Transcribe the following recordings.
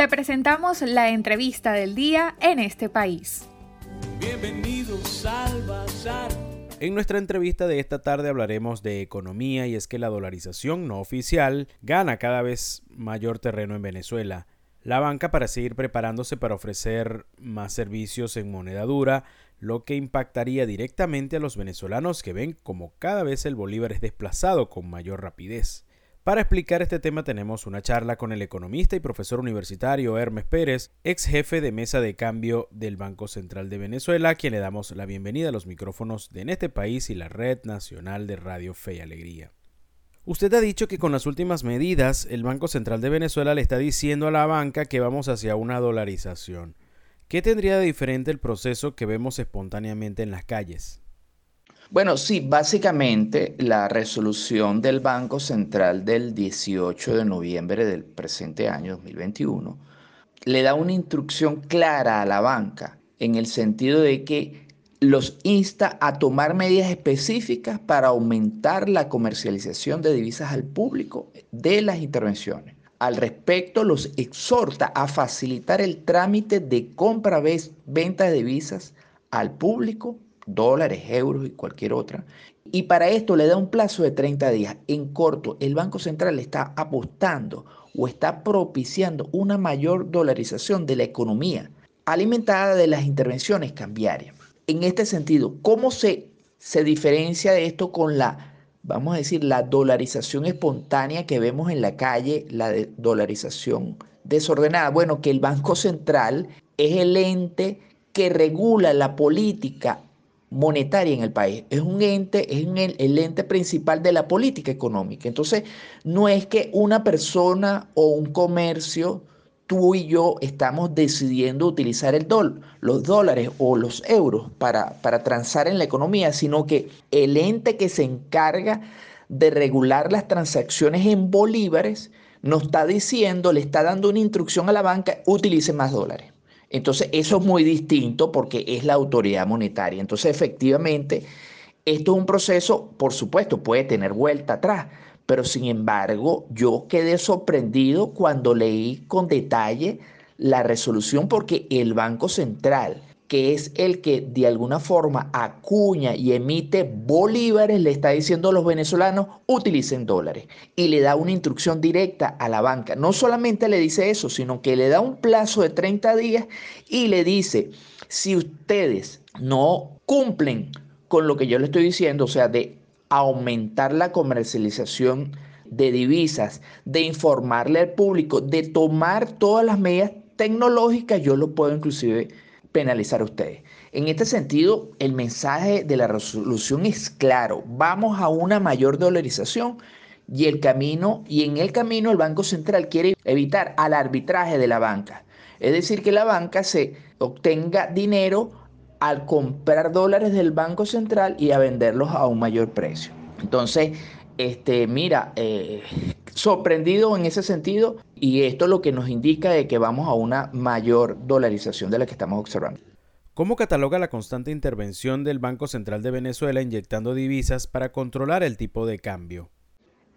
Te presentamos la entrevista del día en este país. Bienvenidos al Bazar. En nuestra entrevista de esta tarde hablaremos de economía y es que la dolarización no oficial gana cada vez mayor terreno en Venezuela. La banca para seguir preparándose para ofrecer más servicios en moneda dura, lo que impactaría directamente a los venezolanos que ven como cada vez el bolívar es desplazado con mayor rapidez. Para explicar este tema tenemos una charla con el economista y profesor universitario Hermes Pérez, ex jefe de mesa de cambio del Banco Central de Venezuela, a quien le damos la bienvenida a los micrófonos de En este país y la Red Nacional de Radio Fe y Alegría. Usted ha dicho que con las últimas medidas el Banco Central de Venezuela le está diciendo a la banca que vamos hacia una dolarización. ¿Qué tendría de diferente el proceso que vemos espontáneamente en las calles? Bueno, sí, básicamente la resolución del Banco Central del 18 de noviembre del presente año 2021 le da una instrucción clara a la banca en el sentido de que los insta a tomar medidas específicas para aumentar la comercialización de divisas al público de las intervenciones. Al respecto, los exhorta a facilitar el trámite de compra-venta de divisas al público, dólares, euros y cualquier otra. Y para esto le da un plazo de 30 días. En corto, el Banco Central está apostando o está propiciando una mayor dolarización de la economía, alimentada de las intervenciones cambiarias en este sentido, ¿cómo se, se diferencia de esto con la, vamos a decir, la dolarización espontánea que vemos en la calle, la dolarización desordenada? Bueno, que el Banco Central es el ente que regula la política monetaria en el país. Es un ente, es el, ente principal de la política económica. Entonces, no es que una persona o un comercio tú y yo estamos decidiendo utilizar el los dólares o los euros para, para transar en la economía, sino que el ente que se encarga de regular las transacciones en bolívares nos está diciendo, le está dando una instrucción a la banca, utilice más dólares. Entonces, eso es muy distinto porque es la autoridad monetaria. Entonces, efectivamente, esto es un proceso, por supuesto, puede tener vuelta atrás, pero sin embargo, yo quedé sorprendido cuando leí con detalle la resolución porque el Banco Central, que es el que de alguna forma acuña y emite bolívares, le está diciendo a los venezolanos, utilicen dólares. Y le da una instrucción directa a la banca. No solamente le dice eso, sino que le da un plazo de 30 días y le dice, si ustedes no cumplen con lo que yo le estoy diciendo, o sea, de aumentar la comercialización de divisas, de informarle al público, de tomar todas las medidas tecnológicas, yo lo puedo inclusive penalizar a ustedes. En este sentido, el mensaje de la resolución es claro, vamos a una mayor dolarización y el camino y en el camino el Banco Central quiere evitar al arbitraje de la banca. Es decir, que la banca se obtenga dinero al comprar dólares del Banco Central y a venderlos a un mayor precio. Entonces, este, mira, eh, sorprendido en ese sentido y esto es lo que nos indica de que vamos a una mayor dolarización de la que estamos observando. ¿Cómo cataloga la constante intervención del Banco Central de Venezuela inyectando divisas para controlar el tipo de cambio?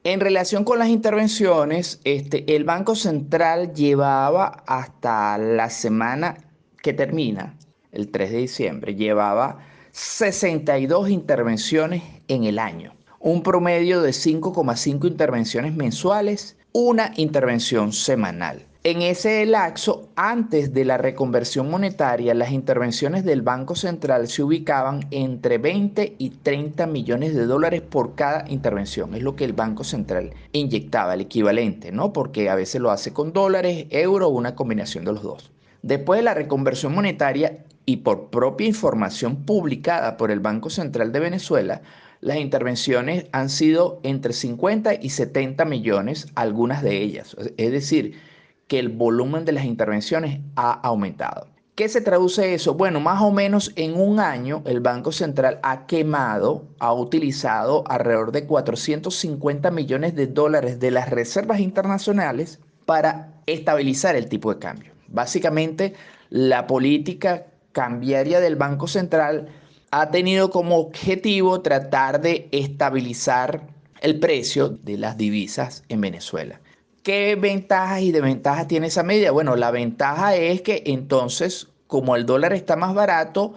En relación con las intervenciones, este, el Banco Central llevaba hasta la semana que termina el 3 de diciembre, llevaba 62 intervenciones en el año, un promedio de 5,5 intervenciones mensuales, una intervención semanal. En ese lapso, antes de la reconversión monetaria, las intervenciones del Banco Central se ubicaban entre 20 y 30 millones de dólares por cada intervención. Es lo que el Banco Central inyectaba, el equivalente, ¿no? Porque a veces lo hace con dólares, euro o una combinación de los dos. Después de la reconversión monetaria, y por propia información publicada por el Banco Central de Venezuela, las intervenciones han sido entre 50 y 70 millones, algunas de ellas. Es decir, que el volumen de las intervenciones ha aumentado. ¿Qué se traduce eso? Bueno, más o menos en un año el Banco Central ha quemado, ha utilizado alrededor de 450 millones de dólares de las reservas internacionales para estabilizar el tipo de cambio. Básicamente, la política cambiaria del Banco Central ha tenido como objetivo tratar de estabilizar el precio de las divisas en Venezuela. ¿Qué ventajas y desventajas tiene esa medida? Bueno, la ventaja es que entonces, como el dólar está más barato,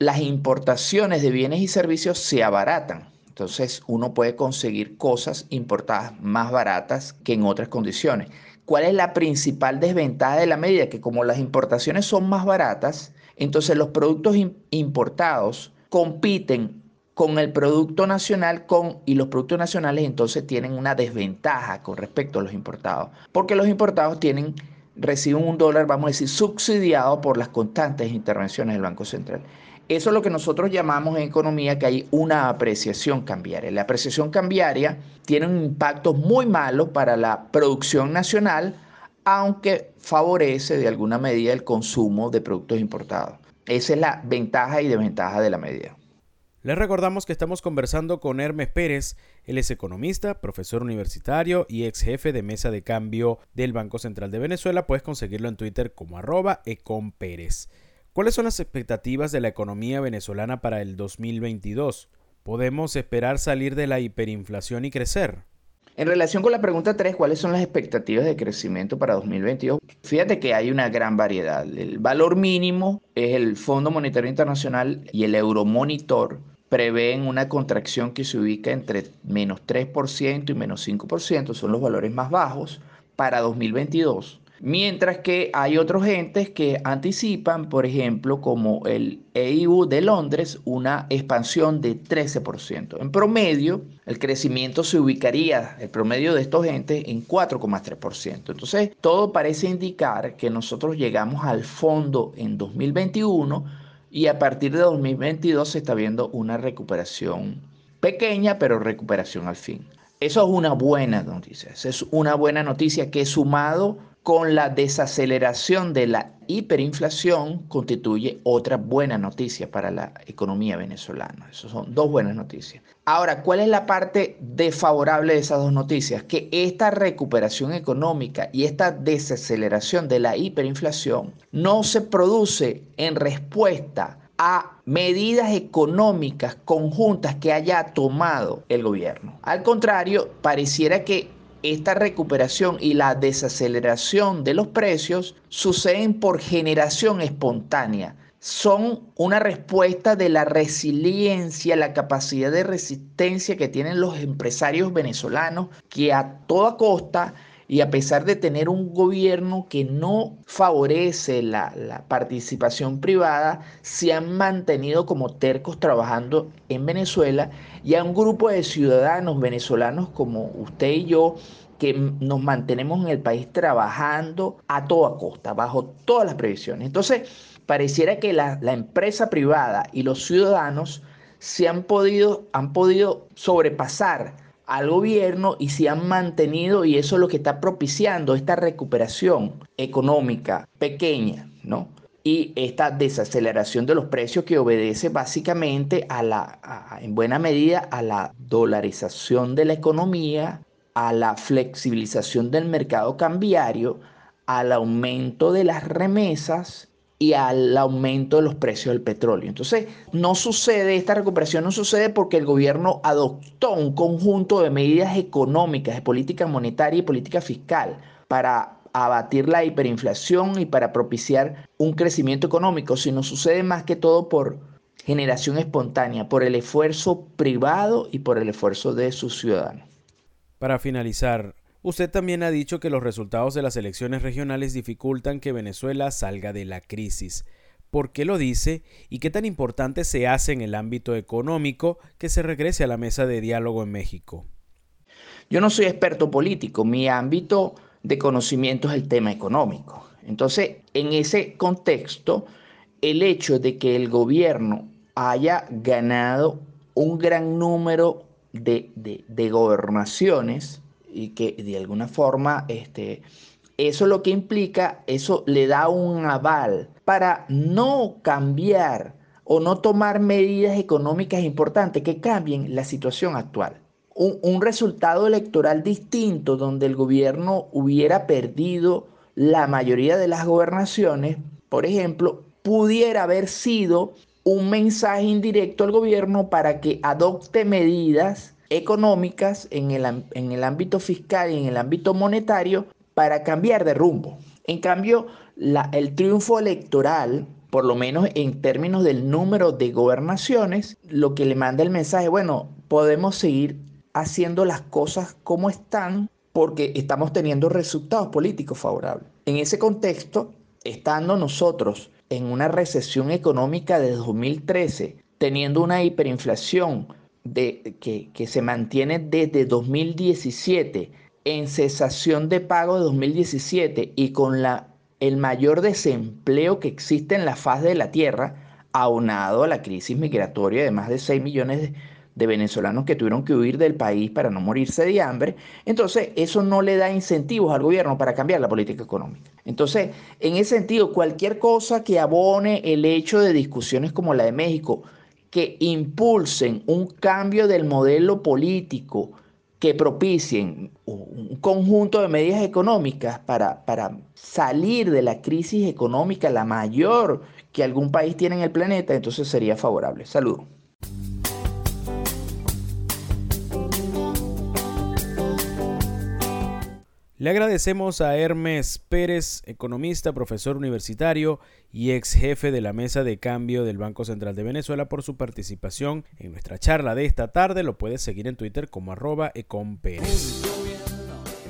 las importaciones de bienes y servicios se abaratan. Entonces uno puede conseguir cosas importadas más baratas que en otras condiciones. ¿Cuál es la principal desventaja de la medida? Que como las importaciones son más baratas, entonces los productos importados compiten con el producto nacional con, y los productos nacionales entonces tienen una desventaja con respecto a los importados, porque los importados tienen, reciben un dólar, vamos a decir, subsidiado por las constantes intervenciones del Banco Central. Eso es lo que nosotros llamamos en economía que hay una apreciación cambiaria. La apreciación cambiaria tiene un impacto muy malo para la producción nacional, aunque favorece de alguna medida el consumo de productos importados. Esa es la ventaja y desventaja de la medida. Les recordamos que estamos conversando con Hermes Pérez. Él es economista, profesor universitario y ex jefe de mesa de cambio del Banco Central de Venezuela. Puedes conseguirlo en Twitter como arroba econpérez. ¿Cuáles son las expectativas de la economía venezolana para el 2022? ¿Podemos esperar salir de la hiperinflación y crecer? En relación con la pregunta 3, ¿cuáles son las expectativas de crecimiento para 2022? Fíjate que hay una gran variedad. El valor mínimo es el Fondo Monetario Internacional y el Euromonitor prevén una contracción que se ubica entre menos 3% y menos 5%, son los valores más bajos para 2022. Mientras que hay otros entes que anticipan, por ejemplo, como el EU de Londres, una expansión de 13%. En promedio, el crecimiento se ubicaría, el promedio de estos entes, en 4,3%. Entonces, todo parece indicar que nosotros llegamos al fondo en 2021 y a partir de 2022 se está viendo una recuperación pequeña, pero recuperación al fin. Eso es una buena noticia. es una buena noticia que sumado con la desaceleración de la hiperinflación constituye otra buena noticia para la economía venezolana. Esas son dos buenas noticias. Ahora, ¿cuál es la parte desfavorable de esas dos noticias? Que esta recuperación económica y esta desaceleración de la hiperinflación no se produce en respuesta a medidas económicas conjuntas que haya tomado el gobierno. Al contrario, pareciera que esta recuperación y la desaceleración de los precios suceden por generación espontánea. Son una respuesta de la resiliencia, la capacidad de resistencia que tienen los empresarios venezolanos que a toda costa y a pesar de tener un gobierno que no favorece la, participación privada, se han mantenido como tercos trabajando en Venezuela y a un grupo de ciudadanos venezolanos como usted y yo que nos mantenemos en el país trabajando a toda costa, bajo todas las previsiones. Entonces, pareciera que la, la empresa privada y los ciudadanos se han podido, han podido sobrepasar al gobierno y se han mantenido y eso es lo que está propiciando esta recuperación económica pequeña, ¿no? Y esta desaceleración de los precios que obedece básicamente a la, en buena medida a la dolarización de la economía, a la flexibilización del mercado cambiario, al aumento de las remesas y al aumento de los precios del petróleo. Entonces, no sucede, esta recuperación no sucede porque el gobierno adoptó un conjunto de medidas económicas, de política monetaria y política fiscal para abatir la hiperinflación y para propiciar un crecimiento económico, sino sucede más que todo por generación espontánea, por el esfuerzo privado y por el esfuerzo de sus ciudadanos. Para finalizar, Usted también ha dicho que los resultados de las elecciones regionales dificultan que Venezuela salga de la crisis. ¿Por qué lo dice y qué tan importante se hace en el ámbito económico que se regrese a la mesa de diálogo en México? Yo no soy experto político, mi ámbito de conocimiento es el tema económico. Entonces, en ese contexto, el hecho de que el gobierno haya ganado un gran número de, de gobernaciones, y que de alguna forma este, eso lo que implica, eso le da un aval para no cambiar o no tomar medidas económicas importantes que cambien la situación actual. Un, un, resultado electoral distinto donde el gobierno hubiera perdido la mayoría de las gobernaciones, por ejemplo, pudiera haber sido un mensaje indirecto al gobierno para que adopte medidas económicas en el, en el ámbito fiscal y en el ámbito monetario para cambiar de rumbo. En cambio, el triunfo electoral, por lo menos en términos del número de gobernaciones, lo que le manda el mensaje, bueno, podemos seguir haciendo las cosas como están porque estamos teniendo resultados políticos favorables. En ese contexto, estando nosotros en una recesión económica de 2013, teniendo una hiperinflación de, que, que se mantiene desde 2017, en cesación de pago de 2017 y con la, el mayor desempleo que existe en la faz de la Tierra, aunado a la crisis migratoria de más de 6 millones de de venezolanos que tuvieron que huir del país para no morirse de hambre, entonces eso no le da incentivos al gobierno para cambiar la política económica. Entonces, en ese sentido, cualquier cosa que abone el hecho de discusiones como la de México, que impulsen un cambio del modelo político, que propicien un conjunto de medidas económicas para, para salir de la crisis económica, la mayor que algún país tiene en el planeta, entonces sería favorable. Saludos. Le agradecemos a Hermes Pérez, economista, profesor universitario y ex jefe de la mesa de cambio del Banco Central de Venezuela por su participación en nuestra charla de esta tarde. Lo puedes seguir en Twitter como arroba.